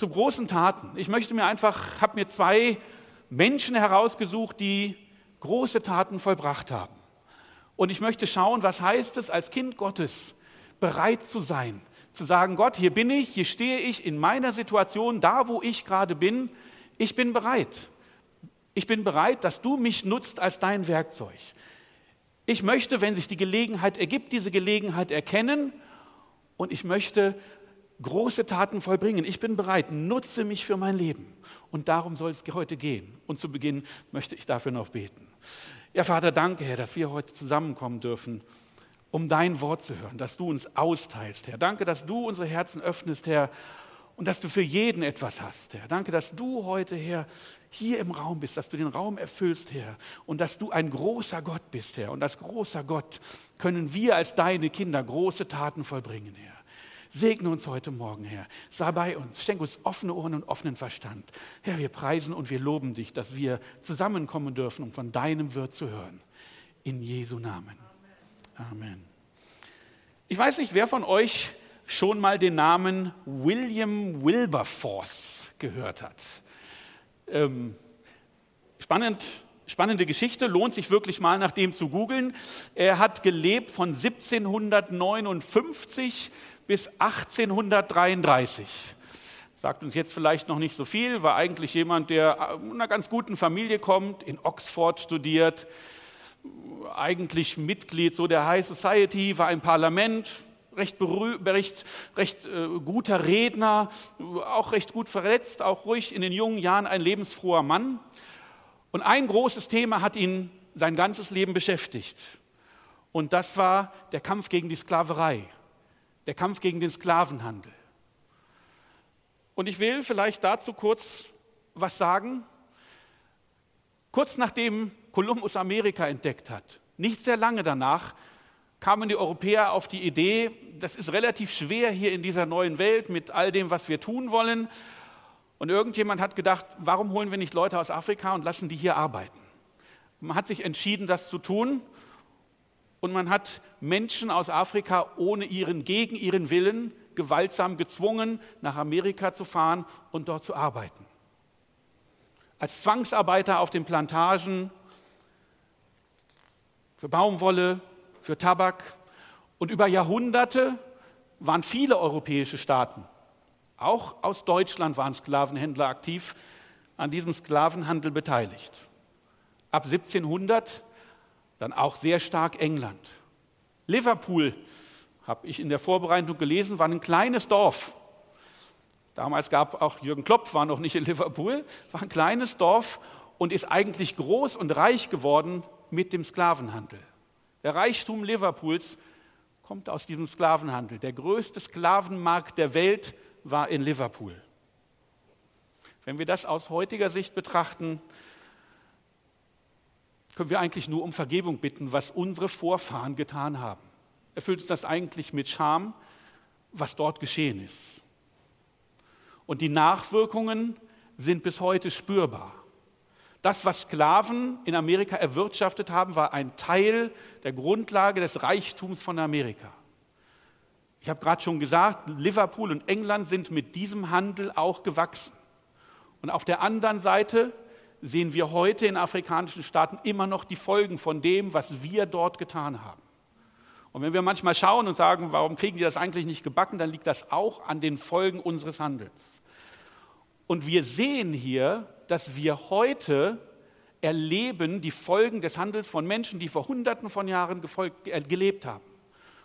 zu großen Taten. Ich möchte mir einfach, habe mir zwei Menschen herausgesucht, die große Taten vollbracht haben. Und ich möchte schauen, was heißt es als Kind Gottes, bereit zu sein, zu sagen, Gott, hier bin ich, hier stehe ich in meiner Situation, da wo ich gerade bin, ich bin bereit. Ich bin bereit, dass du mich nutzt als dein Werkzeug. Ich möchte, wenn sich die Gelegenheit ergibt, diese Gelegenheit erkennen und ich möchte große Taten vollbringen. Ich bin bereit, nutze mich für mein Leben. Und darum soll es heute gehen. Und zu Beginn möchte ich dafür noch beten. Ja, Vater, danke, Herr, dass wir heute zusammenkommen dürfen, um dein Wort zu hören, dass du uns austeilst, Herr. Danke, dass du unsere Herzen öffnest, Herr, und dass du für jeden etwas hast, Herr. Danke, dass du heute, Herr, hier im Raum bist, dass du den Raum erfüllst, Herr, und dass du ein großer Gott bist, Herr. Und als großer Gott können wir als deine Kinder große Taten vollbringen, Herr. Segne uns heute Morgen, Herr. Sei bei uns. Schenk uns offene Ohren und offenen Verstand. Herr, wir preisen und wir loben dich, dass wir zusammenkommen dürfen, um von deinem Wirt zu hören. In Jesu Namen. Amen. Ich weiß nicht, wer von euch schon mal den Namen William Wilberforce gehört hat. Ähm, spannend, spannende Geschichte, lohnt sich wirklich mal nach dem zu googeln. Er hat gelebt von 1759 bis 1833. Sagt uns jetzt vielleicht noch nicht so viel, war eigentlich jemand, der aus einer ganz guten Familie kommt, in Oxford studiert, eigentlich Mitglied so der High Society, war im Parlament, recht, recht, recht äh, guter Redner, auch recht gut verletzt, auch ruhig in den jungen Jahren ein lebensfroher Mann. Und ein großes Thema hat ihn sein ganzes Leben beschäftigt. Und das war der Kampf gegen die Sklaverei der Kampf gegen den Sklavenhandel. Und ich will vielleicht dazu kurz was sagen. Kurz nachdem Kolumbus Amerika entdeckt hat, nicht sehr lange danach, kamen die Europäer auf die Idee, das ist relativ schwer hier in dieser neuen Welt mit all dem, was wir tun wollen. Und irgendjemand hat gedacht, warum holen wir nicht Leute aus Afrika und lassen die hier arbeiten? Man hat sich entschieden, das zu tun und man hat Menschen aus Afrika ohne ihren, gegen ihren Willen gewaltsam gezwungen, nach Amerika zu fahren und dort zu arbeiten. Als Zwangsarbeiter auf den Plantagen für Baumwolle, für Tabak. Und über Jahrhunderte waren viele europäische Staaten, auch aus Deutschland waren Sklavenhändler aktiv, an diesem Sklavenhandel beteiligt. Ab 1700 dann auch sehr stark England. Liverpool, habe ich in der Vorbereitung gelesen, war ein kleines Dorf. Damals gab auch Jürgen Klopp, war noch nicht in Liverpool, war ein kleines Dorf und ist eigentlich groß und reich geworden mit dem Sklavenhandel. Der Reichtum Liverpools kommt aus diesem Sklavenhandel. Der größte Sklavenmarkt der Welt war in Liverpool. Wenn wir das aus heutiger Sicht betrachten, können wir eigentlich nur um Vergebung bitten, was unsere Vorfahren getan haben. Erfüllt uns das eigentlich mit Scham, was dort geschehen ist. Und die Nachwirkungen sind bis heute spürbar. Das, was Sklaven in Amerika erwirtschaftet haben, war ein Teil der Grundlage des Reichtums von Amerika. Ich habe gerade schon gesagt, Liverpool und England sind mit diesem Handel auch gewachsen. Und auf der anderen Seite sehen wir heute in afrikanischen Staaten immer noch die Folgen von dem, was wir dort getan haben. Und wenn wir manchmal schauen und sagen, warum kriegen die das eigentlich nicht gebacken, dann liegt das auch an den Folgen unseres Handels. Und wir sehen hier, dass wir heute erleben die Folgen des Handels von Menschen, die vor Hunderten von Jahren gefolgt, äh, gelebt haben.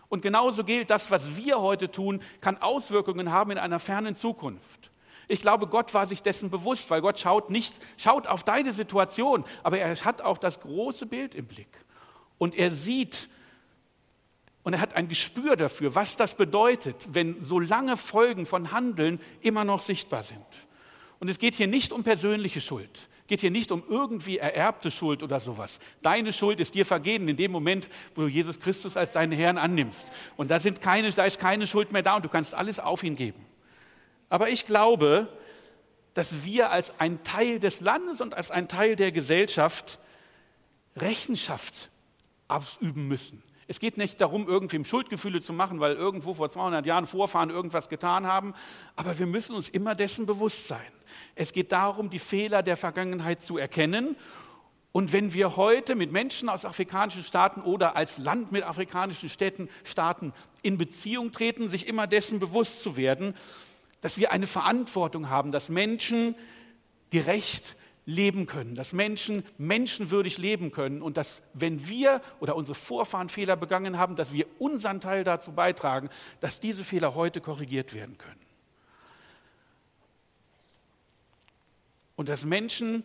Und genauso gilt, das, was wir heute tun, kann Auswirkungen haben in einer fernen Zukunft. Ich glaube, Gott war sich dessen bewusst, weil Gott schaut nicht, schaut auf deine Situation, aber er hat auch das große Bild im Blick. Und er sieht und er hat ein Gespür dafür, was das bedeutet, wenn so lange Folgen von Handeln immer noch sichtbar sind. Und es geht hier nicht um persönliche Schuld. Es geht hier nicht um irgendwie ererbte Schuld oder sowas. Deine Schuld ist dir vergeben in dem Moment, wo du Jesus Christus als deinen Herrn annimmst. Und da, sind keine, da ist keine Schuld mehr da und du kannst alles auf ihn geben. Aber ich glaube, dass wir als ein Teil des Landes und als ein Teil der Gesellschaft Rechenschaft ausüben müssen. Es geht nicht darum, irgendwem Schuldgefühle zu machen, weil irgendwo vor 200 Jahren Vorfahren irgendwas getan haben, aber wir müssen uns immer dessen bewusst sein. Es geht darum, die Fehler der Vergangenheit zu erkennen. Und wenn wir heute mit Menschen aus afrikanischen Staaten oder als Land mit afrikanischen Städten, Staaten in Beziehung treten, sich immer dessen bewusst zu werden, dass wir eine Verantwortung haben, dass Menschen gerecht leben können, dass Menschen menschenwürdig leben können und dass, wenn wir oder unsere Vorfahren Fehler begangen haben, dass wir unseren Teil dazu beitragen, dass diese Fehler heute korrigiert werden können. Und dass Menschen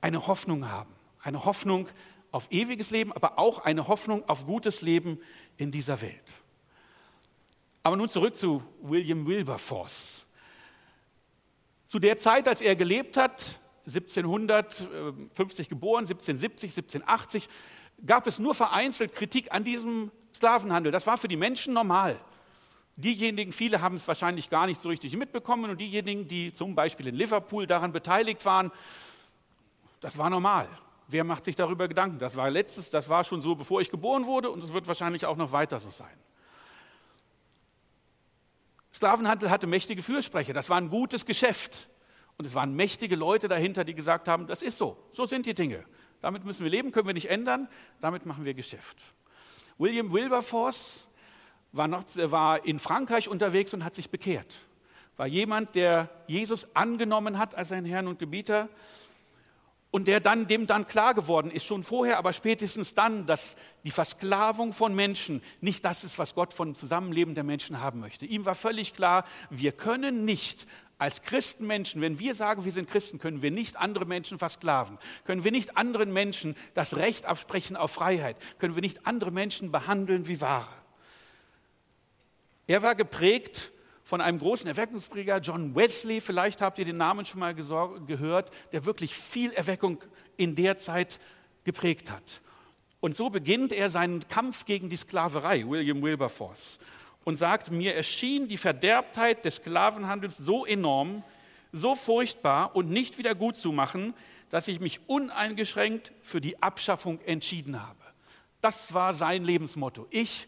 eine Hoffnung haben, eine Hoffnung auf ewiges Leben, aber auch eine Hoffnung auf gutes Leben in dieser Welt. Aber nun zurück zu William Wilberforce. Zu der Zeit, als er gelebt hat, 1750 geboren, 1770, 1780, gab es nur vereinzelt Kritik an diesem Sklavenhandel. Das war für die Menschen normal. Diejenigen, viele haben es wahrscheinlich gar nicht so richtig mitbekommen und diejenigen, die zum Beispiel in Liverpool daran beteiligt waren, das war normal. Wer macht sich darüber Gedanken? Das war letztes, das war schon so, bevor ich geboren wurde und es wird wahrscheinlich auch noch weiter so sein. Sklavenhandel hatte mächtige Fürsprecher, das war ein gutes Geschäft. Und es waren mächtige Leute dahinter, die gesagt haben, das ist so, so sind die Dinge. Damit müssen wir leben, können wir nicht ändern, damit machen wir Geschäft. William Wilberforce war, noch, war in Frankreich unterwegs und hat sich bekehrt. War jemand, der Jesus angenommen hat als seinen Herrn und Gebieter und der dann, dem dann klar geworden ist, schon vorher, aber spätestens dann, dass die Versklavung von Menschen nicht das ist, was Gott von Zusammenleben der Menschen haben möchte. Ihm war völlig klar, wir können nicht als Christenmenschen, wenn wir sagen, wir sind Christen, können wir nicht andere Menschen versklaven, können wir nicht anderen Menschen das Recht absprechen auf Freiheit, können wir nicht andere Menschen behandeln wie Ware. Er war geprägt von einem großen Erweckungsprediger, John Wesley, vielleicht habt ihr den Namen schon mal gehört, der wirklich viel Erweckung in der Zeit geprägt hat. Und so beginnt er seinen Kampf gegen die Sklaverei, William Wilberforce und sagt, mir erschien die Verderbtheit des Sklavenhandels so enorm, so furchtbar und nicht wieder gut zu machen, dass ich mich uneingeschränkt für die Abschaffung entschieden habe. Das war sein Lebensmotto. Ich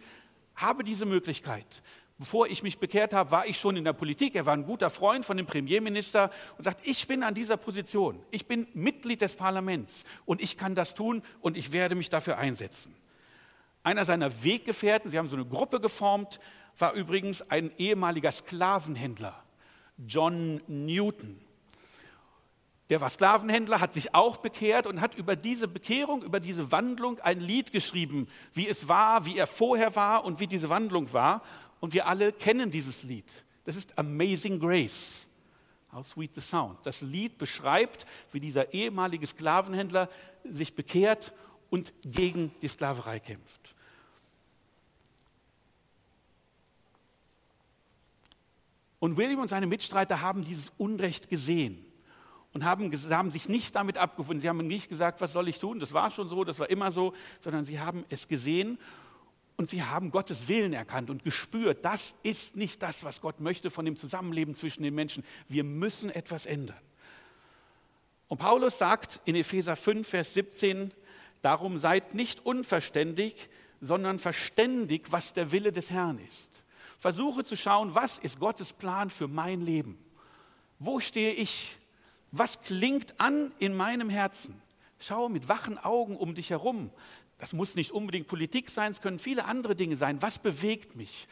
habe diese Möglichkeit. Bevor ich mich bekehrt habe, war ich schon in der Politik. Er war ein guter Freund von dem Premierminister und sagt, ich bin an dieser Position. Ich bin Mitglied des Parlaments und ich kann das tun und ich werde mich dafür einsetzen. Einer seiner Weggefährten, sie haben so eine Gruppe geformt, war übrigens ein ehemaliger Sklavenhändler, John Newton. Der war Sklavenhändler, hat sich auch bekehrt und hat über diese Bekehrung, über diese Wandlung ein Lied geschrieben, wie es war, wie er vorher war und wie diese Wandlung war. Und wir alle kennen dieses Lied. Das ist Amazing Grace. How sweet the sound. Das Lied beschreibt, wie dieser ehemalige Sklavenhändler sich bekehrt und gegen die Sklaverei kämpft. Und William und seine Mitstreiter haben dieses Unrecht gesehen und haben, haben, sich nicht damit abgefunden. Sie haben nicht gesagt, was soll ich tun? Das war schon so, das war immer so, sondern sie haben es gesehen und sie haben Gottes Willen erkannt und gespürt, das ist nicht das, was Gott möchte von dem Zusammenleben zwischen den Menschen. Wir müssen etwas ändern. Und Paulus sagt in Epheser 5, Vers 17, darum seid nicht unverständig, sondern verständig, was der Wille des Herrn ist. Versuche zu schauen, was ist Gottes Plan für mein Leben? Wo stehe ich? Was klingt an in meinem Herzen? Schau mit wachen Augen um dich herum. Das muss nicht unbedingt Politik sein, es können viele andere Dinge sein. Was bewegt mich?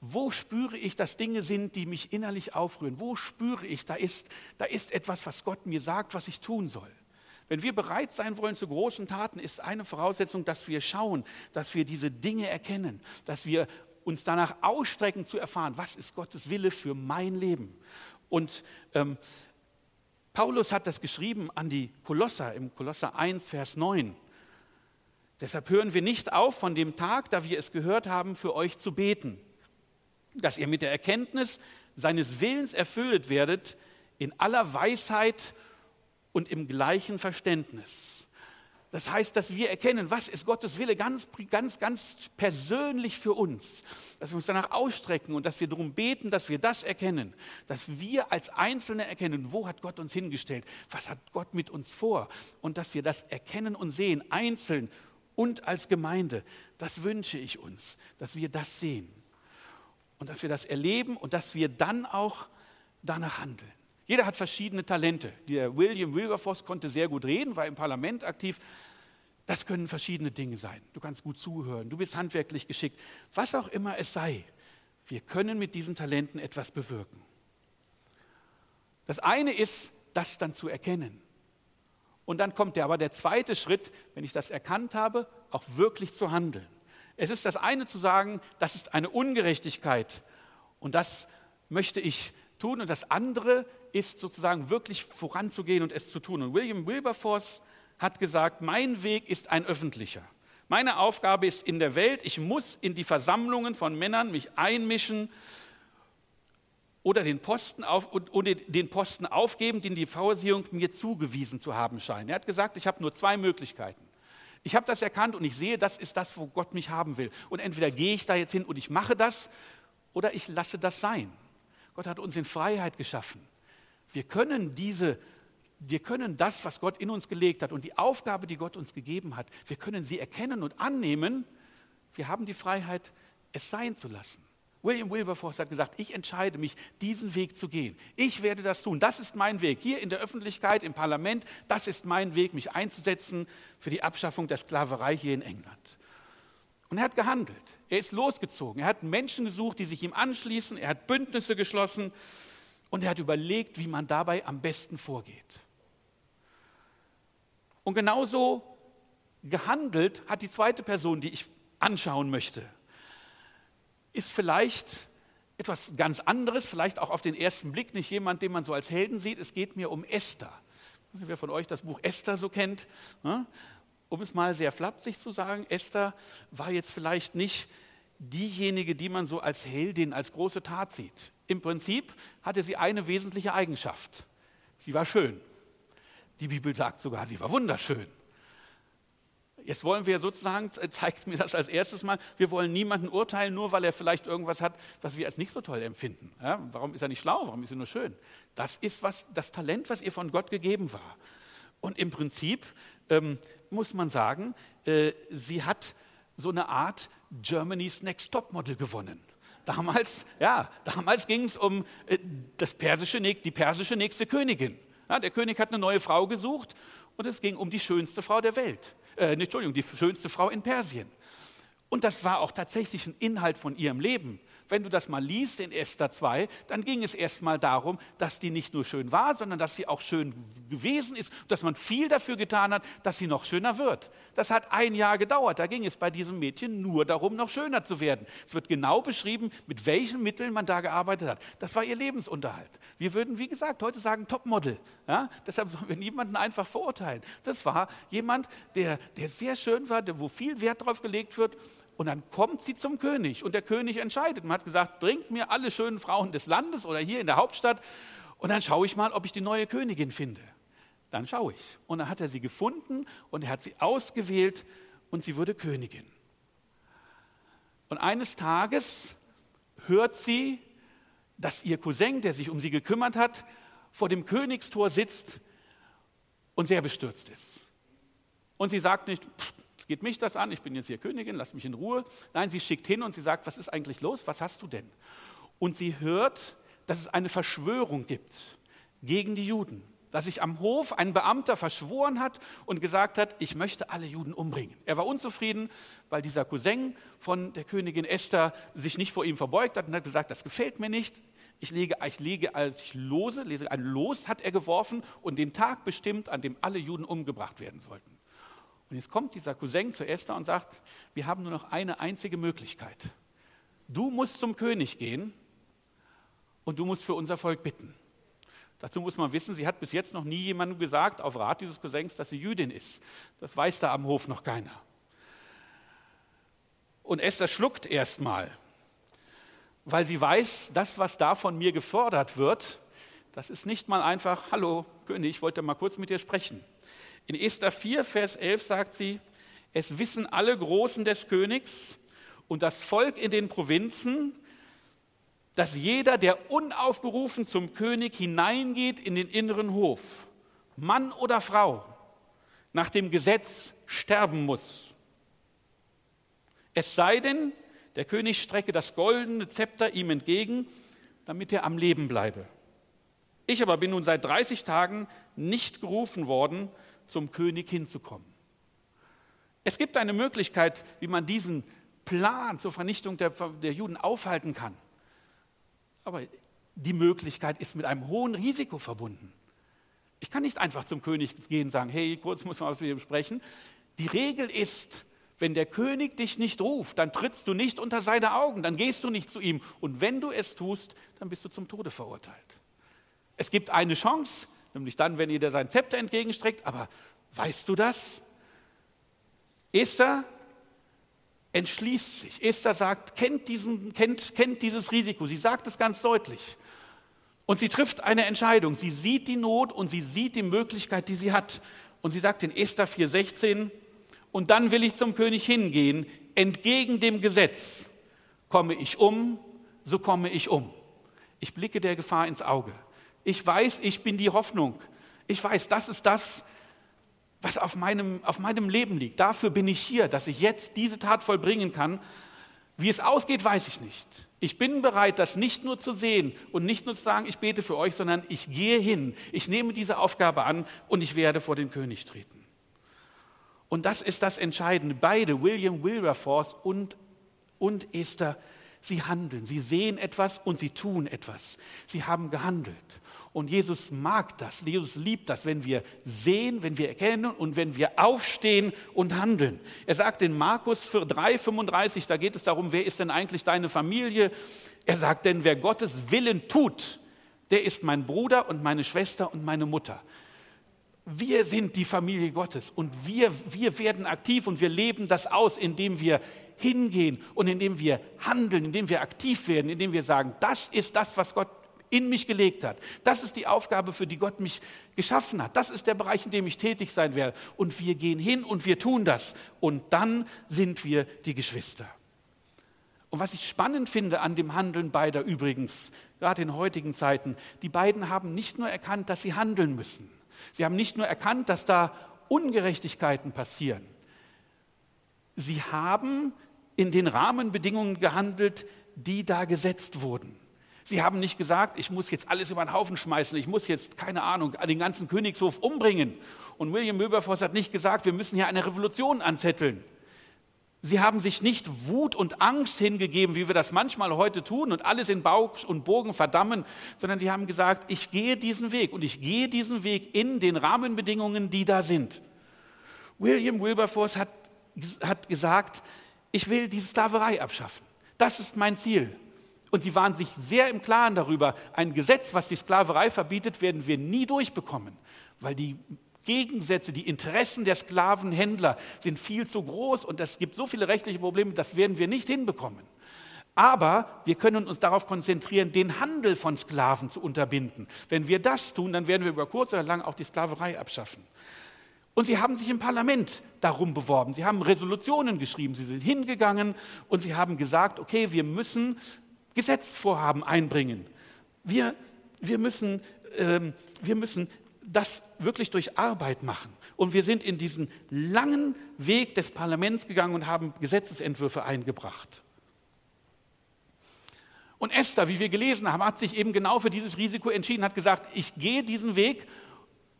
Wo spüre ich, dass Dinge sind, die mich innerlich aufrühren? Wo spüre ich, da ist, da ist etwas, was Gott mir sagt, was ich tun soll? Wenn wir bereit sein wollen zu großen Taten, ist eine Voraussetzung, dass wir schauen, dass wir diese Dinge erkennen, dass wir uns danach ausstrecken zu erfahren, was ist Gottes Wille für mein Leben. Und ähm, Paulus hat das geschrieben an die Kolosser im Kolosser 1, Vers 9. Deshalb hören wir nicht auf, von dem Tag, da wir es gehört haben, für euch zu beten, dass ihr mit der Erkenntnis seines Willens erfüllt werdet in aller Weisheit und im gleichen Verständnis das heißt, dass wir erkennen, was ist Gottes Wille ganz, ganz, ganz persönlich für uns. Dass wir uns danach ausstrecken und dass wir darum beten, dass wir das erkennen. Dass wir als Einzelne erkennen, wo hat Gott uns hingestellt, was hat Gott mit uns vor. Und dass wir das erkennen und sehen, einzeln und als Gemeinde. Das wünsche ich uns, dass wir das sehen und dass wir das erleben und dass wir dann auch danach handeln. Jeder hat verschiedene Talente. Der William Wilberforce konnte sehr gut reden, war im Parlament aktiv. Das können verschiedene Dinge sein. Du kannst gut zuhören, du bist handwerklich geschickt. Was auch immer es sei, wir können mit diesen Talenten etwas bewirken. Das eine ist, das dann zu erkennen. Und dann kommt der, aber der zweite Schritt, wenn ich das erkannt habe, auch wirklich zu handeln. Es ist das eine zu sagen, das ist eine Ungerechtigkeit und das möchte ich tun. Und das andere ist sozusagen wirklich voranzugehen und es zu tun. Und William Wilberforce hat gesagt, mein Weg ist ein öffentlicher. Meine Aufgabe ist in der Welt, ich muss in die Versammlungen von Männern mich einmischen oder den Posten, auf, und, und den Posten aufgeben, den die Vorsehung mir zugewiesen zu haben scheint. Er hat gesagt, ich habe nur zwei Möglichkeiten. Ich habe das erkannt und ich sehe, das ist das, wo Gott mich haben will. Und entweder gehe ich da jetzt hin und ich mache das oder ich lasse das sein. Gott hat uns in Freiheit geschaffen. Wir können diese wir können das, was Gott in uns gelegt hat und die Aufgabe, die Gott uns gegeben hat, wir können sie erkennen und annehmen. Wir haben die Freiheit, es sein zu lassen. William Wilberforce hat gesagt, ich entscheide mich, diesen Weg zu gehen. Ich werde das tun. Das ist mein Weg. Hier in der Öffentlichkeit, im Parlament, das ist mein Weg, mich einzusetzen für die Abschaffung der Sklaverei hier in England. Und er hat gehandelt. Er ist losgezogen. Er hat Menschen gesucht, die sich ihm anschließen. Er hat Bündnisse geschlossen. Und er hat überlegt, wie man dabei am besten vorgeht. Und genauso gehandelt hat die zweite Person, die ich anschauen möchte ist vielleicht etwas ganz anderes, vielleicht auch auf den ersten Blick nicht jemand, den man so als Helden sieht. Es geht mir um Esther. Wer von euch das Buch Esther so kennt, ne? um es mal sehr flapsig zu sagen, Esther war jetzt vielleicht nicht diejenige, die man so als Heldin, als große Tat sieht. Im Prinzip hatte sie eine wesentliche Eigenschaft. Sie war schön. Die Bibel sagt sogar, sie war wunderschön. Jetzt wollen wir sozusagen, zeigt mir das als erstes mal, wir wollen niemanden urteilen, nur weil er vielleicht irgendwas hat, was wir als nicht so toll empfinden. Ja, warum ist er nicht schlau? Warum ist er nur schön? Das ist was, das Talent, was ihr von Gott gegeben war. Und im Prinzip ähm, muss man sagen, äh, sie hat so eine Art Germany's Next Top Model gewonnen. Damals, ja, damals ging es um äh, das persische, die persische nächste Königin. Ja, der König hat eine neue Frau gesucht und es ging um die schönste Frau der Welt äh, Entschuldigung, die schönste Frau in Persien. Und das war auch tatsächlich ein Inhalt von ihrem Leben. Wenn du das mal liest in Esther 2, dann ging es erstmal darum, dass die nicht nur schön war, sondern dass sie auch schön gewesen ist, dass man viel dafür getan hat, dass sie noch schöner wird. Das hat ein Jahr gedauert. Da ging es bei diesem Mädchen nur darum, noch schöner zu werden. Es wird genau beschrieben, mit welchen Mitteln man da gearbeitet hat. Das war ihr Lebensunterhalt. Wir würden, wie gesagt, heute sagen Topmodel. Ja? Deshalb sollen wir niemanden einfach verurteilen. Das war jemand, der, der sehr schön war, der, wo viel Wert drauf gelegt wird und dann kommt sie zum König und der König entscheidet. Man hat gesagt, bringt mir alle schönen Frauen des Landes oder hier in der Hauptstadt und dann schaue ich mal, ob ich die neue Königin finde. Dann schaue ich. Und dann hat er sie gefunden und er hat sie ausgewählt und sie wurde Königin. Und eines Tages hört sie, dass ihr Cousin, der sich um sie gekümmert hat, vor dem Königstor sitzt und sehr bestürzt ist. Und sie sagt nicht, pff, geht mich das an? Ich bin jetzt hier Königin, lass mich in Ruhe. Nein, sie schickt hin und sie sagt, was ist eigentlich los? Was hast du denn? Und sie hört, dass es eine Verschwörung gibt gegen die Juden. Dass sich am Hof ein Beamter verschworen hat und gesagt hat, ich möchte alle Juden umbringen. Er war unzufrieden, weil dieser Cousin von der Königin Esther sich nicht vor ihm verbeugt hat und hat gesagt, das gefällt mir nicht. Ich lege, ich lege als ich lose, lese ein Los hat er geworfen und den Tag bestimmt, an dem alle Juden umgebracht werden sollten. Und jetzt kommt dieser Cousin zu Esther und sagt, wir haben nur noch eine einzige Möglichkeit. Du musst zum König gehen und du musst für unser Volk bitten. Dazu muss man wissen, sie hat bis jetzt noch nie jemandem gesagt, auf Rat dieses Cousins, dass sie Jüdin ist. Das weiß da am Hof noch keiner. Und Esther schluckt erstmal, weil sie weiß, das, was da von mir gefordert wird, das ist nicht mal einfach, hallo König, ich wollte mal kurz mit dir sprechen. In Esther 4, Vers 11 sagt sie, es wissen alle Großen des Königs und das Volk in den Provinzen, dass jeder, der unaufgerufen zum König hineingeht in den inneren Hof, Mann oder Frau, nach dem Gesetz sterben muss. Es sei denn, der König strecke das goldene Zepter ihm entgegen, damit er am Leben bleibe. Ich aber bin nun seit 30 Tagen nicht gerufen worden, zum König hinzukommen. Es gibt eine Möglichkeit, wie man diesen Plan zur Vernichtung der, der Juden aufhalten kann. Aber die Möglichkeit ist mit einem hohen Risiko verbunden. Ich kann nicht einfach zum König gehen und sagen, hey, kurz muss man was mit ihm sprechen. Die Regel ist, wenn der König dich nicht ruft, dann trittst du nicht unter seine Augen, dann gehst du nicht zu ihm. Und wenn du es tust, dann bist du zum Tode verurteilt. Es gibt eine Chance, nämlich dann, wenn ihr dir sein Zepter entgegenstreckt. Aber weißt du das? Esther entschließt sich. Esther sagt, kennt, diesen, kennt, kennt dieses Risiko. Sie sagt es ganz deutlich. Und sie trifft eine Entscheidung. Sie sieht die Not und sie sieht die Möglichkeit, die sie hat. Und sie sagt in Esther 4,16, und dann will ich zum König hingehen, entgegen dem Gesetz. Komme ich um, so komme ich um. Ich blicke der Gefahr ins Auge. Ich weiß, ich bin die Hoffnung. Ich weiß, das ist das, was auf meinem, auf meinem Leben liegt. Dafür bin ich hier, dass ich jetzt diese Tat vollbringen kann. Wie es ausgeht, weiß ich nicht. Ich bin bereit, das nicht nur zu sehen und nicht nur zu sagen, ich bete für euch, sondern ich gehe hin. Ich nehme diese Aufgabe an und ich werde vor den König treten. Und das ist das Entscheidende. Beide, William Wilberforce und, und Esther, sie handeln. Sie sehen etwas und sie tun etwas. Sie haben gehandelt. Und Jesus mag das, Jesus liebt das, wenn wir sehen, wenn wir erkennen und wenn wir aufstehen und handeln. Er sagt in Markus 3,35, da geht es darum, wer ist denn eigentlich deine Familie? Er sagt, denn wer Gottes Willen tut, der ist mein Bruder und meine Schwester und meine Mutter. Wir sind die Familie Gottes und wir, wir werden aktiv und wir leben das aus, indem wir hingehen und indem wir handeln, indem wir aktiv werden, indem wir sagen, das ist das, was Gott in mich gelegt hat. Das ist die Aufgabe, für die Gott mich geschaffen hat. Das ist der Bereich, in dem ich tätig sein werde. Und wir gehen hin und wir tun das. Und dann sind wir die Geschwister. Und was ich spannend finde an dem Handeln beider übrigens, gerade in heutigen Zeiten, die beiden haben nicht nur erkannt, dass sie handeln müssen. Sie haben nicht nur erkannt, dass da Ungerechtigkeiten passieren. Sie haben in den Rahmenbedingungen gehandelt, die da gesetzt wurden. Sie haben nicht gesagt, ich muss jetzt alles über den Haufen schmeißen, ich muss jetzt, keine Ahnung, den ganzen Königshof umbringen. Und William Wilberforce hat nicht gesagt, wir müssen hier eine Revolution anzetteln. Sie haben sich nicht Wut und Angst hingegeben, wie wir das manchmal heute tun und alles in Bauch und Bogen verdammen, sondern sie haben gesagt, ich gehe diesen Weg und ich gehe diesen Weg in den Rahmenbedingungen, die da sind. William Wilberforce hat, hat gesagt, ich will diese Sklaverei abschaffen. Das ist mein Ziel. Und sie waren sich sehr im Klaren darüber, ein Gesetz, was die Sklaverei verbietet, werden wir nie durchbekommen, weil die Gegensätze, die Interessen der Sklavenhändler sind viel zu groß und es gibt so viele rechtliche Probleme, das werden wir nicht hinbekommen. Aber wir können uns darauf konzentrieren, den Handel von Sklaven zu unterbinden. Wenn wir das tun, dann werden wir über kurz oder lang auch die Sklaverei abschaffen. Und sie haben sich im Parlament darum beworben. Sie haben Resolutionen geschrieben. Sie sind hingegangen und sie haben gesagt, okay, wir müssen Gesetzvorhaben einbringen. Wir, wir, müssen, ähm, wir müssen das wirklich durch Arbeit machen. Und wir sind in diesen langen Weg des Parlaments gegangen und haben Gesetzesentwürfe eingebracht. Und Esther, wie wir gelesen haben, hat sich eben genau für dieses Risiko entschieden, hat gesagt, ich gehe diesen Weg,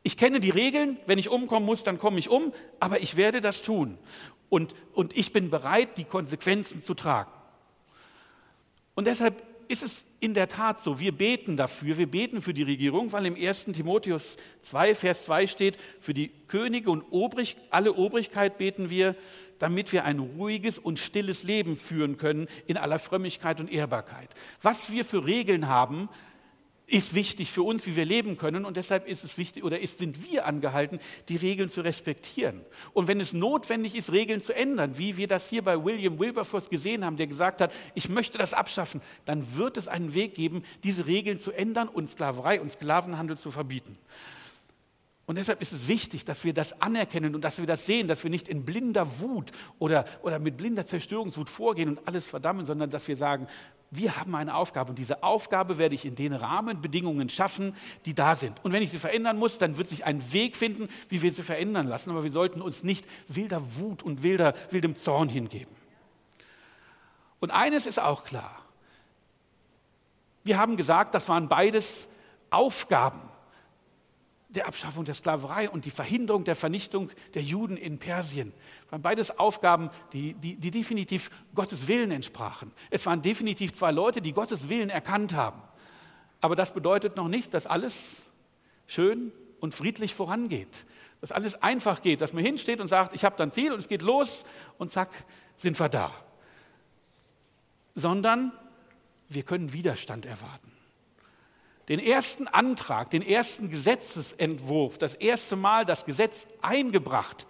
ich kenne die Regeln, wenn ich umkommen muss, dann komme ich um, aber ich werde das tun. Und, und ich bin bereit, die Konsequenzen zu tragen. Und deshalb ist es in der Tat so, wir beten dafür, wir beten für die Regierung, weil im 1. Timotheus 2, Vers 2 steht, für die Könige und Obrig, alle Obrigkeit beten wir, damit wir ein ruhiges und stilles Leben führen können in aller Frömmigkeit und Ehrbarkeit. Was wir für Regeln haben, ist wichtig für uns, wie wir leben können. Und deshalb ist es wichtig oder ist, sind wir angehalten, die Regeln zu respektieren. Und wenn es notwendig ist, Regeln zu ändern, wie wir das hier bei William Wilberforce gesehen haben, der gesagt hat, ich möchte das abschaffen, dann wird es einen Weg geben, diese Regeln zu ändern und Sklaverei und Sklavenhandel zu verbieten. Und deshalb ist es wichtig, dass wir das anerkennen und dass wir das sehen, dass wir nicht in blinder Wut oder, oder mit blinder Zerstörungswut vorgehen und alles verdammen, sondern dass wir sagen, wir haben eine Aufgabe und diese Aufgabe werde ich in den Rahmenbedingungen schaffen, die da sind. Und wenn ich sie verändern muss, dann wird sich ein Weg finden, wie wir sie verändern lassen. Aber wir sollten uns nicht wilder Wut und wilder, wildem Zorn hingeben. Und eines ist auch klar. Wir haben gesagt, das waren beides Aufgaben der Abschaffung der Sklaverei und die Verhinderung der Vernichtung der Juden in Persien. Das waren beides Aufgaben, die, die, die definitiv Gottes Willen entsprachen. Es waren definitiv zwei Leute, die Gottes Willen erkannt haben. Aber das bedeutet noch nicht, dass alles schön und friedlich vorangeht. Dass alles einfach geht, dass man hinsteht und sagt, ich habe dann Ziel und es geht los und zack, sind wir da. Sondern wir können Widerstand erwarten. Den ersten Antrag, den ersten Gesetzesentwurf, das erste Mal das Gesetz eingebracht,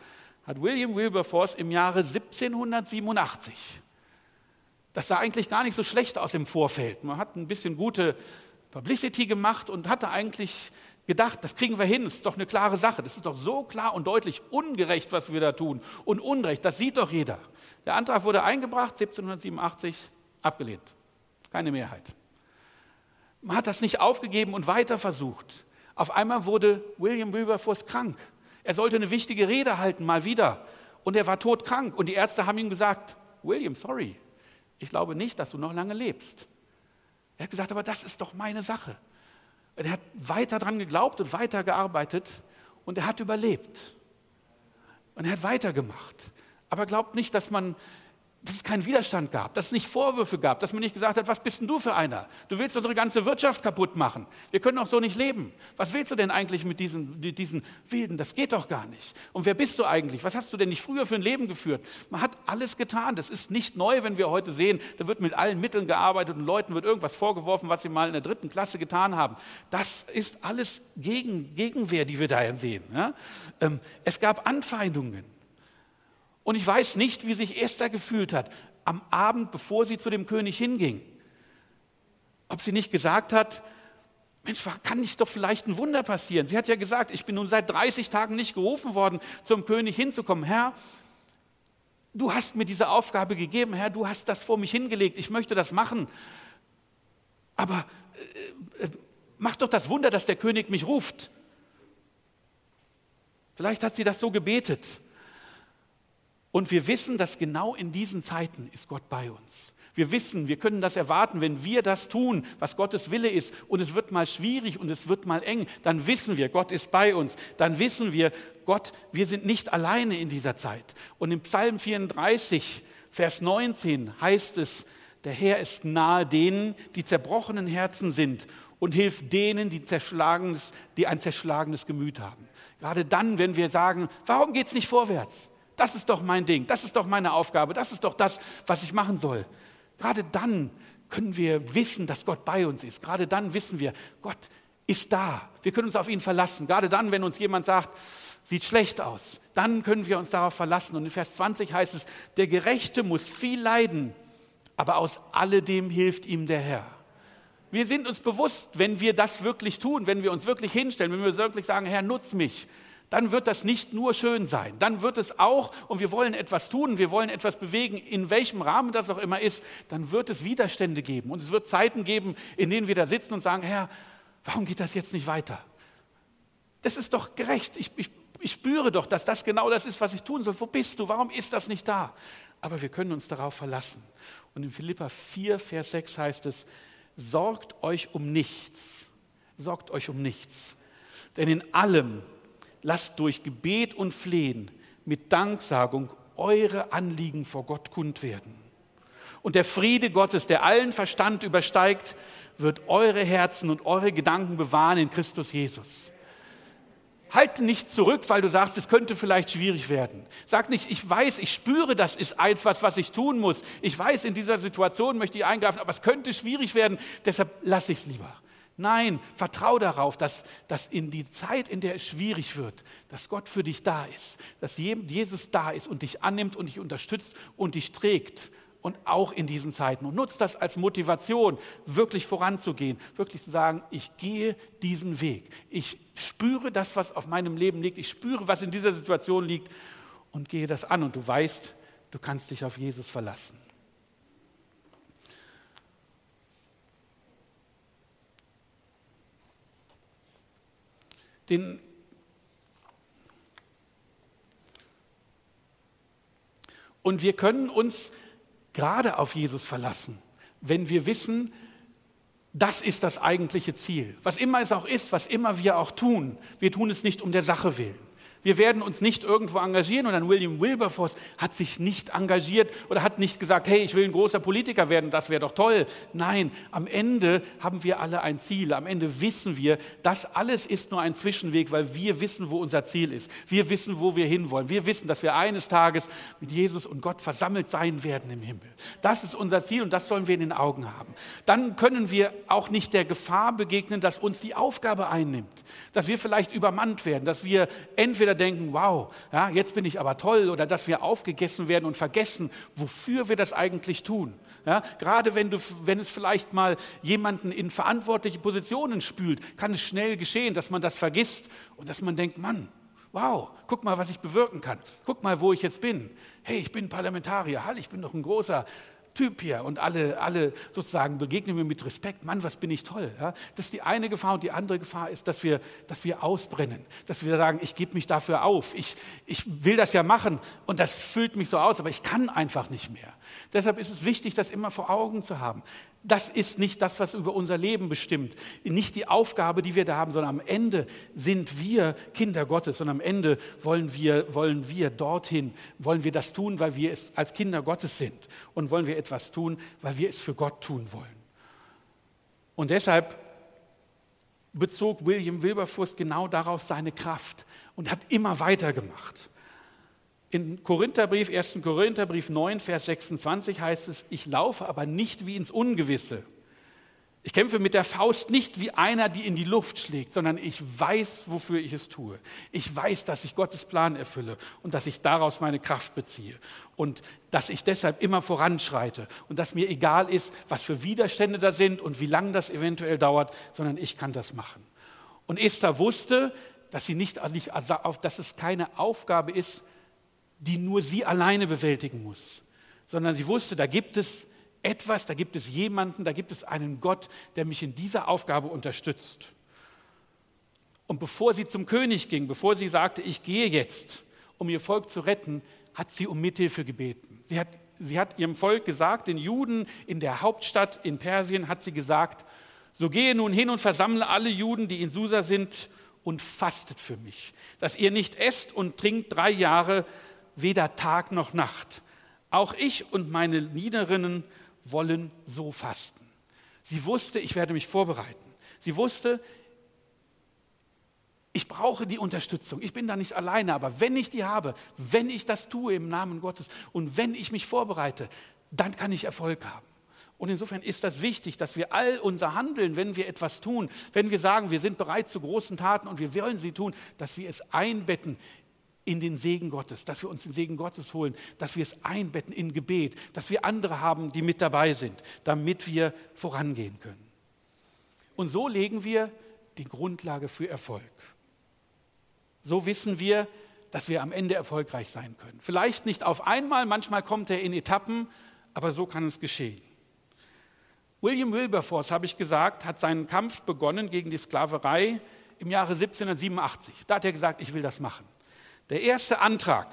hat William Wilberforce im Jahre 1787. Das sah eigentlich gar nicht so schlecht aus im Vorfeld. Man hat ein bisschen gute Publicity gemacht und hatte eigentlich gedacht, das kriegen wir hin, das ist doch eine klare Sache, das ist doch so klar und deutlich ungerecht, was wir da tun und Unrecht, das sieht doch jeder. Der Antrag wurde eingebracht, 1787, abgelehnt. Keine Mehrheit. Man hat das nicht aufgegeben und weiter versucht. Auf einmal wurde William Wilberforce krank. Er sollte eine wichtige Rede halten, mal wieder. Und er war todkrank. Und die Ärzte haben ihm gesagt, William, sorry, ich glaube nicht, dass du noch lange lebst. Er hat gesagt, aber das ist doch meine Sache. Er hat weiter dran geglaubt und weiter gearbeitet und er hat überlebt. Und er hat weitergemacht. Aber glaubt nicht, dass man dass es keinen Widerstand gab, dass es nicht Vorwürfe gab, dass man nicht gesagt hat, was bist denn du für einer? Du willst unsere ganze Wirtschaft kaputt machen. Wir können doch so nicht leben. Was willst du denn eigentlich mit diesen, diesen Wilden? Das geht doch gar nicht. Und wer bist du eigentlich? Was hast du denn nicht früher für ein Leben geführt? Man hat alles getan. Das ist nicht neu, wenn wir heute sehen, da wird mit allen Mitteln gearbeitet und Leuten wird irgendwas vorgeworfen, was sie mal in der dritten Klasse getan haben. Das ist alles Gegen, Gegenwehr, die wir da sehen. Ja? Ähm, es gab Anfeindungen. Und ich weiß nicht, wie sich Esther gefühlt hat am Abend, bevor sie zu dem König hinging. Ob sie nicht gesagt hat, Mensch, kann nicht doch vielleicht ein Wunder passieren? Sie hat ja gesagt, ich bin nun seit 30 Tagen nicht gerufen worden, zum König hinzukommen. Herr, du hast mir diese Aufgabe gegeben, Herr, du hast das vor mich hingelegt, ich möchte das machen. Aber äh, äh mach doch das Wunder, dass der König mich ruft. Vielleicht hat sie das so gebetet. Und wir wissen, dass genau in diesen Zeiten ist Gott bei uns. Wir wissen, wir können das erwarten, wenn wir das tun, was Gottes Wille ist, und es wird mal schwierig und es wird mal eng, dann wissen wir, Gott ist bei uns. Dann wissen wir, Gott, wir sind nicht alleine in dieser Zeit. Und im Psalm 34, Vers 19 heißt es, der Herr ist nahe denen, die zerbrochenen Herzen sind und hilft denen, die, zerschlagenes, die ein zerschlagenes Gemüt haben. Gerade dann, wenn wir sagen, warum geht es nicht vorwärts? Das ist doch mein Ding, das ist doch meine Aufgabe, das ist doch das, was ich machen soll. Gerade dann können wir wissen, dass Gott bei uns ist. Gerade dann wissen wir, Gott ist da. Wir können uns auf ihn verlassen. Gerade dann, wenn uns jemand sagt, sieht schlecht aus, dann können wir uns darauf verlassen. Und in Vers 20 heißt es, der Gerechte muss viel leiden, aber aus alledem hilft ihm der Herr. Wir sind uns bewusst, wenn wir das wirklich tun, wenn wir uns wirklich hinstellen, wenn wir wirklich sagen, Herr, nutz mich, dann wird das nicht nur schön sein. Dann wird es auch, und wir wollen etwas tun, wir wollen etwas bewegen, in welchem Rahmen das auch immer ist, dann wird es Widerstände geben. Und es wird Zeiten geben, in denen wir da sitzen und sagen, Herr, warum geht das jetzt nicht weiter? Das ist doch gerecht. Ich, ich, ich spüre doch, dass das genau das ist, was ich tun soll. Wo bist du? Warum ist das nicht da? Aber wir können uns darauf verlassen. Und in Philippa 4, Vers 6 heißt es, sorgt euch um nichts. Sorgt euch um nichts. Denn in allem lasst durch Gebet und Flehen mit Danksagung eure Anliegen vor Gott kund werden. Und der Friede Gottes, der allen Verstand übersteigt, wird eure Herzen und eure Gedanken bewahren in Christus Jesus. Halte nicht zurück, weil du sagst, es könnte vielleicht schwierig werden. Sag nicht, ich weiß, ich spüre, das ist etwas, was ich tun muss. Ich weiß, in dieser Situation möchte ich eingreifen, aber es könnte schwierig werden, deshalb lasse ich es lieber. Nein, vertrau darauf, dass, dass in die Zeit, in der es schwierig wird, dass Gott für dich da ist, dass Jesus da ist und dich annimmt und dich unterstützt und dich trägt und auch in diesen Zeiten. Und nutzt das als Motivation, wirklich voranzugehen, wirklich zu sagen, ich gehe diesen Weg. Ich spüre das, was auf meinem Leben liegt. Ich spüre, was in dieser Situation liegt und gehe das an. Und du weißt, du kannst dich auf Jesus verlassen. Den und wir können uns gerade auf Jesus verlassen, wenn wir wissen, das ist das eigentliche Ziel. Was immer es auch ist, was immer wir auch tun, wir tun es nicht um der Sache willen. Wir werden uns nicht irgendwo engagieren und dann William Wilberforce hat sich nicht engagiert oder hat nicht gesagt, hey, ich will ein großer Politiker werden, das wäre doch toll. Nein, am Ende haben wir alle ein Ziel. Am Ende wissen wir, das alles ist nur ein Zwischenweg, weil wir wissen, wo unser Ziel ist. Wir wissen, wo wir hinwollen. Wir wissen, dass wir eines Tages mit Jesus und Gott versammelt sein werden im Himmel. Das ist unser Ziel und das sollen wir in den Augen haben. Dann können wir auch nicht der Gefahr begegnen, dass uns die Aufgabe einnimmt, dass wir vielleicht übermannt werden, dass wir entweder denken, wow, ja, jetzt bin ich aber toll oder dass wir aufgegessen werden und vergessen, wofür wir das eigentlich tun. Ja, gerade wenn, du, wenn es vielleicht mal jemanden in verantwortliche Positionen spült, kann es schnell geschehen, dass man das vergisst und dass man denkt, Mann, wow, guck mal, was ich bewirken kann. Guck mal, wo ich jetzt bin. Hey, ich bin Parlamentarier. Hall, ich bin doch ein großer Typ hier und alle, alle sozusagen begegnen mir mit Respekt. Mann, was bin ich toll. Ja? Das ist die eine Gefahr und die andere Gefahr ist, dass wir, dass wir ausbrennen, dass wir sagen, ich gebe mich dafür auf. Ich, ich will das ja machen und das füllt mich so aus, aber ich kann einfach nicht mehr. Deshalb ist es wichtig, das immer vor Augen zu haben das ist nicht das, was über unser Leben bestimmt. Nicht die Aufgabe, die wir da haben, sondern am Ende sind wir Kinder Gottes und am Ende wollen wir, wollen wir dorthin, wollen wir das tun, weil wir es als Kinder Gottes sind und wollen wir etwas tun, weil wir es für Gott tun wollen. Und deshalb bezog William Wilberforce genau daraus seine Kraft und hat immer weitergemacht. In Korintherbrief, 1. Korintherbrief 9, Vers 26 heißt es, ich laufe aber nicht wie ins Ungewisse. Ich kämpfe mit der Faust nicht wie einer, die in die Luft schlägt, sondern ich weiß, wofür ich es tue. Ich weiß, dass ich Gottes Plan erfülle und dass ich daraus meine Kraft beziehe und dass ich deshalb immer voranschreite und dass mir egal ist, was für Widerstände da sind und wie lange das eventuell dauert, sondern ich kann das machen. Und Esther wusste, dass, sie nicht, dass es keine Aufgabe ist, die nur sie alleine bewältigen muss, sondern sie wusste, da gibt es etwas, da gibt es jemanden, da gibt es einen Gott, der mich in dieser Aufgabe unterstützt. Und bevor sie zum König ging, bevor sie sagte, ich gehe jetzt, um ihr Volk zu retten, hat sie um Mithilfe gebeten. Sie hat, sie hat ihrem Volk gesagt, den Juden in der Hauptstadt in Persien hat sie gesagt, so gehe nun hin und versammle alle Juden, die in Susa sind, und fastet für mich, dass ihr nicht esst und trinkt drei Jahre, weder Tag noch Nacht. Auch ich und meine Niederinnen wollen so fasten. Sie wusste, ich werde mich vorbereiten. Sie wusste, ich brauche die Unterstützung. Ich bin da nicht alleine, aber wenn ich die habe, wenn ich das tue im Namen Gottes und wenn ich mich vorbereite, dann kann ich Erfolg haben. Und insofern ist das wichtig, dass wir all unser Handeln, wenn wir etwas tun, wenn wir sagen, wir sind bereit zu großen Taten und wir wollen sie tun, dass wir es einbetten in den Segen Gottes, dass wir uns den Segen Gottes holen, dass wir es einbetten in Gebet, dass wir andere haben, die mit dabei sind, damit wir vorangehen können. Und so legen wir die Grundlage für Erfolg. So wissen wir, dass wir am Ende erfolgreich sein können. Vielleicht nicht auf einmal, manchmal kommt er in Etappen, aber so kann es geschehen. William Wilberforce, habe ich gesagt, hat seinen Kampf begonnen gegen die Sklaverei im Jahre 1787. Da hat er gesagt, ich will das machen. Der erste Antrag,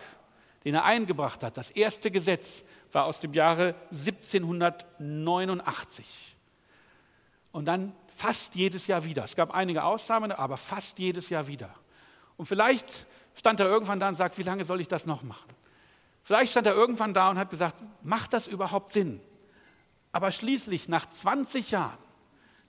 den er eingebracht hat, das erste Gesetz, war aus dem Jahre 1789. Und dann fast jedes Jahr wieder. Es gab einige Ausnahmen, aber fast jedes Jahr wieder. Und vielleicht stand er irgendwann da und sagt, wie lange soll ich das noch machen? Vielleicht stand er irgendwann da und hat gesagt, macht das überhaupt Sinn? Aber schließlich nach 20 Jahren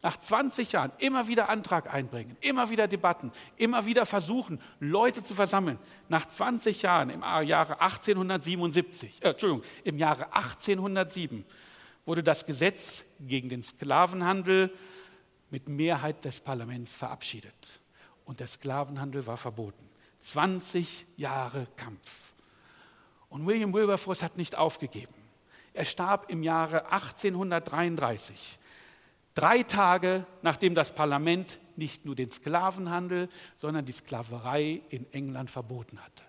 nach 20 Jahren immer wieder Antrag einbringen, immer wieder Debatten, immer wieder versuchen, Leute zu versammeln. Nach 20 Jahren im Jahre 1877, äh, Entschuldigung, im Jahre 1807 wurde das Gesetz gegen den Sklavenhandel mit Mehrheit des Parlaments verabschiedet. Und der Sklavenhandel war verboten. 20 Jahre Kampf. Und William Wilberforce hat nicht aufgegeben. Er starb im Jahre 1833 Drei Tage nachdem das Parlament nicht nur den Sklavenhandel, sondern die Sklaverei in England verboten hatte.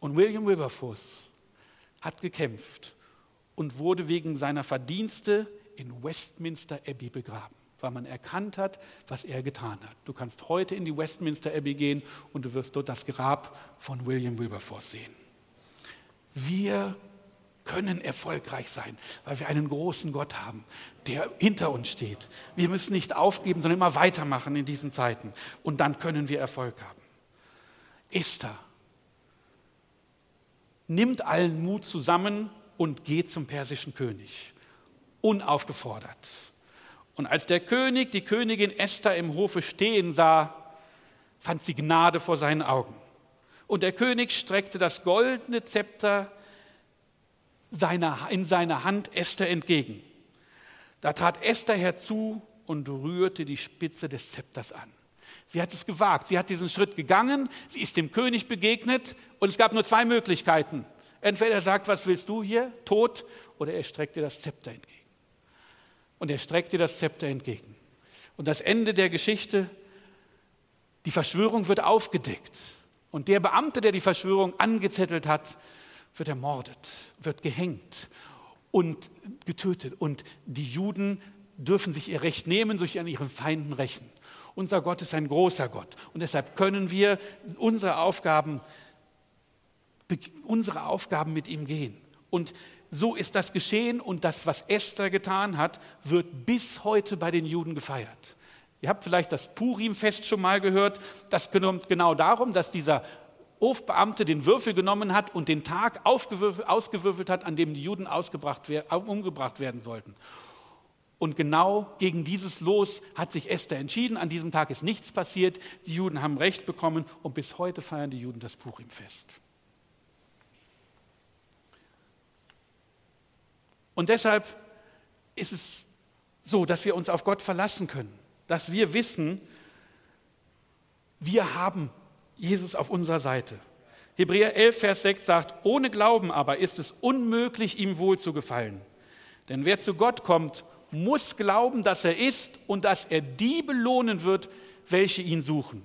Und William Wilberforce hat gekämpft und wurde wegen seiner Verdienste in Westminster Abbey begraben, weil man erkannt hat, was er getan hat. Du kannst heute in die Westminster Abbey gehen und du wirst dort das Grab von William Wilberforce sehen. Wir können erfolgreich sein, weil wir einen großen Gott haben, der hinter uns steht. Wir müssen nicht aufgeben, sondern immer weitermachen in diesen Zeiten. Und dann können wir Erfolg haben. Esther nimmt allen Mut zusammen und geht zum persischen König, unaufgefordert. Und als der König die Königin Esther im Hofe stehen sah, fand sie Gnade vor seinen Augen. Und der König streckte das goldene Zepter in seiner Hand Esther entgegen. Da trat Esther herzu und rührte die Spitze des Zepters an. Sie hat es gewagt, sie hat diesen Schritt gegangen, sie ist dem König begegnet und es gab nur zwei Möglichkeiten. Entweder er sagt, was willst du hier, Tod, oder er streckt dir das Zepter entgegen. Und er streckt dir das Zepter entgegen. Und das Ende der Geschichte, die Verschwörung wird aufgedeckt. Und der Beamte, der die Verschwörung angezettelt hat, wird ermordet, wird gehängt und getötet. Und die Juden dürfen sich ihr Recht nehmen, sich an ihren Feinden rächen. Unser Gott ist ein großer Gott. Und deshalb können wir unsere Aufgaben unsere Aufgaben mit ihm gehen. Und so ist das geschehen und das, was Esther getan hat, wird bis heute bei den Juden gefeiert. Ihr habt vielleicht das Purim-Fest schon mal gehört. Das kommt genau darum, dass dieser Hofbeamte den Würfel genommen hat und den Tag ausgewürfelt hat, an dem die Juden umgebracht werden sollten. Und genau gegen dieses Los hat sich Esther entschieden. An diesem Tag ist nichts passiert. Die Juden haben Recht bekommen und bis heute feiern die Juden das Purim-Fest. Und deshalb ist es so, dass wir uns auf Gott verlassen können, dass wir wissen, wir haben Jesus auf unserer Seite. Hebräer 11, Vers 6 sagt, ohne Glauben aber ist es unmöglich, ihm wohl zu gefallen. Denn wer zu Gott kommt, muss glauben, dass er ist und dass er die belohnen wird, welche ihn suchen.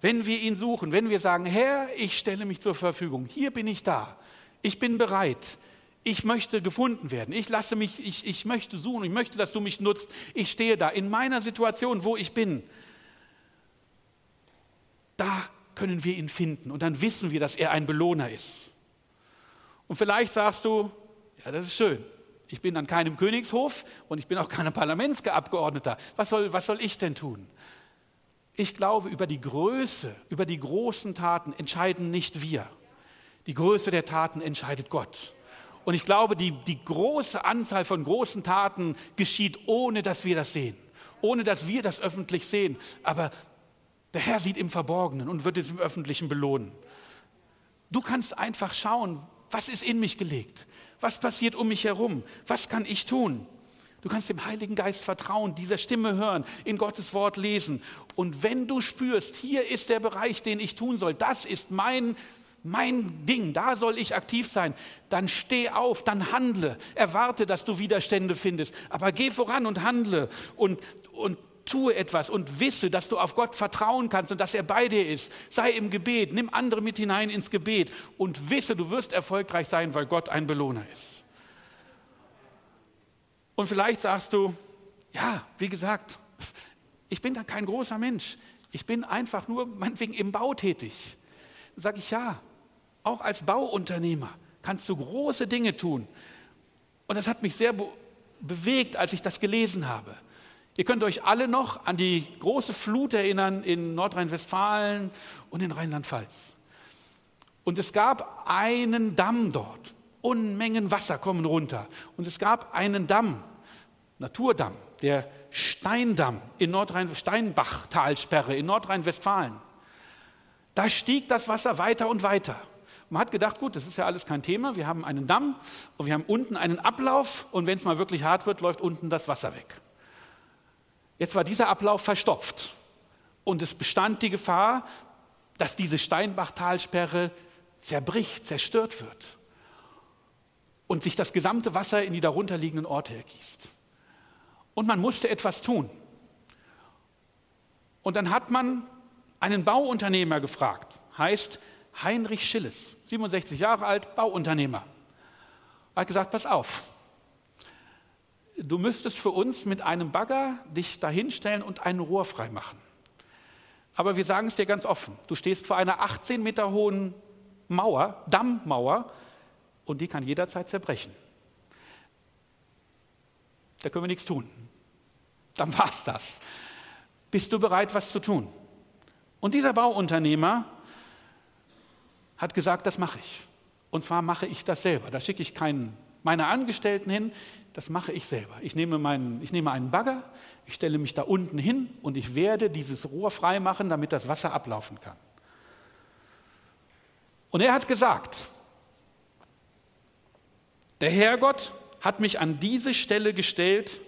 Wenn wir ihn suchen, wenn wir sagen, Herr, ich stelle mich zur Verfügung, hier bin ich da, ich bin bereit, ich möchte gefunden werden. Ich lasse mich, ich, ich möchte suchen, ich möchte, dass du mich nutzt. Ich stehe da in meiner Situation, wo ich bin. Da können wir ihn finden und dann wissen wir, dass er ein Belohner ist. Und vielleicht sagst du, ja, das ist schön. Ich bin an keinem Königshof und ich bin auch kein Parlamentsabgeordneter. Was soll, was soll ich denn tun? Ich glaube, über die Größe, über die großen Taten entscheiden nicht wir. Die Größe der Taten entscheidet Gott. Und ich glaube, die, die große Anzahl von großen Taten geschieht, ohne dass wir das sehen, ohne dass wir das öffentlich sehen. Aber der Herr sieht im Verborgenen und wird es im Öffentlichen belohnen. Du kannst einfach schauen, was ist in mich gelegt? Was passiert um mich herum? Was kann ich tun? Du kannst dem Heiligen Geist vertrauen, dieser Stimme hören, in Gottes Wort lesen. Und wenn du spürst, hier ist der Bereich, den ich tun soll, das ist mein mein Ding, da soll ich aktiv sein, dann steh auf, dann handle. Erwarte, dass du Widerstände findest, aber geh voran und handle und, und tue etwas und wisse, dass du auf Gott vertrauen kannst und dass er bei dir ist. Sei im Gebet, nimm andere mit hinein ins Gebet und wisse, du wirst erfolgreich sein, weil Gott ein Belohner ist. Und vielleicht sagst du, ja, wie gesagt, ich bin da kein großer Mensch. Ich bin einfach nur meinetwegen im Bau tätig. Sage ich ja, auch als Bauunternehmer kannst du große Dinge tun. Und das hat mich sehr be bewegt, als ich das gelesen habe. Ihr könnt euch alle noch an die große Flut erinnern in Nordrhein-Westfalen und in Rheinland-Pfalz. Und es gab einen Damm dort. Unmengen Wasser kommen runter. Und es gab einen Damm, Naturdamm, der Steindamm in Nordrhein, Steinbachtalsperre in Nordrhein-Westfalen. Da stieg das Wasser weiter und weiter. Man hat gedacht, gut, das ist ja alles kein Thema. Wir haben einen Damm und wir haben unten einen Ablauf und wenn es mal wirklich hart wird, läuft unten das Wasser weg. Jetzt war dieser Ablauf verstopft und es bestand die Gefahr, dass diese Steinbachtalsperre zerbricht, zerstört wird und sich das gesamte Wasser in die darunterliegenden Orte ergießt. Und man musste etwas tun. Und dann hat man einen Bauunternehmer gefragt, heißt Heinrich Schilles, 67 Jahre alt, Bauunternehmer. Er hat gesagt, pass auf, du müsstest für uns mit einem Bagger dich dahinstellen und ein Rohr freimachen. Aber wir sagen es dir ganz offen, du stehst vor einer 18 Meter hohen Mauer, Dammmauer, und die kann jederzeit zerbrechen. Da können wir nichts tun. Dann war es das. Bist du bereit, was zu tun? Und dieser Bauunternehmer hat gesagt, das mache ich. Und zwar mache ich das selber. Da schicke ich keinen meiner Angestellten hin, das mache ich selber. Ich nehme, meinen, ich nehme einen Bagger, ich stelle mich da unten hin und ich werde dieses Rohr freimachen, damit das Wasser ablaufen kann. Und er hat gesagt, der Herrgott hat mich an diese Stelle gestellt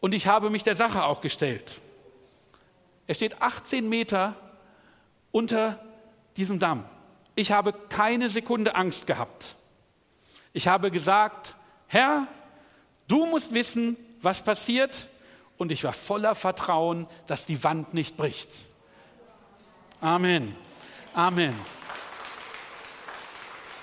und ich habe mich der Sache auch gestellt. Er steht 18 Meter unter diesem Damm. Ich habe keine Sekunde Angst gehabt. Ich habe gesagt, Herr, du musst wissen, was passiert. Und ich war voller Vertrauen, dass die Wand nicht bricht. Amen. Amen.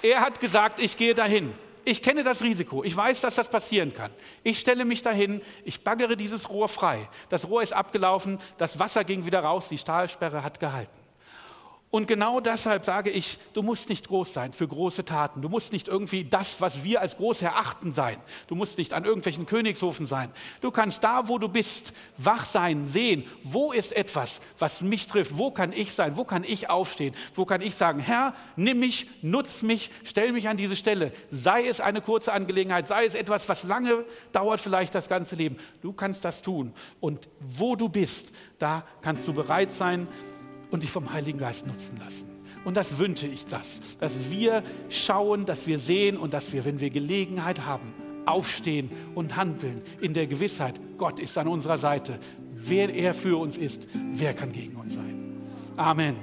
Er hat gesagt, ich gehe dahin. Ich kenne das Risiko. Ich weiß, dass das passieren kann. Ich stelle mich dahin, ich baggere dieses Rohr frei. Das Rohr ist abgelaufen, das Wasser ging wieder raus, die Stahlsperre hat gehalten. Und genau deshalb sage ich, du musst nicht groß sein für große Taten. Du musst nicht irgendwie das, was wir als groß erachten, sein. Du musst nicht an irgendwelchen Königshofen sein. Du kannst da, wo du bist, wach sein, sehen, wo ist etwas, was mich trifft. Wo kann ich sein? Wo kann ich aufstehen? Wo kann ich sagen, Herr, nimm mich, nutz mich, stell mich an diese Stelle. Sei es eine kurze Angelegenheit, sei es etwas, was lange dauert, vielleicht das ganze Leben. Du kannst das tun. Und wo du bist, da kannst du bereit sein, und dich vom Heiligen Geist nutzen lassen. Und das wünsche ich das, dass wir schauen, dass wir sehen und dass wir, wenn wir Gelegenheit haben, aufstehen und handeln in der Gewissheit, Gott ist an unserer Seite. Wer er für uns ist, wer kann gegen uns sein? Amen.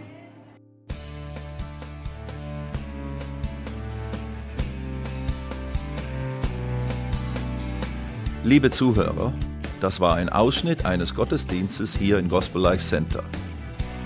Liebe Zuhörer, das war ein Ausschnitt eines Gottesdienstes hier im Gospel Life Center.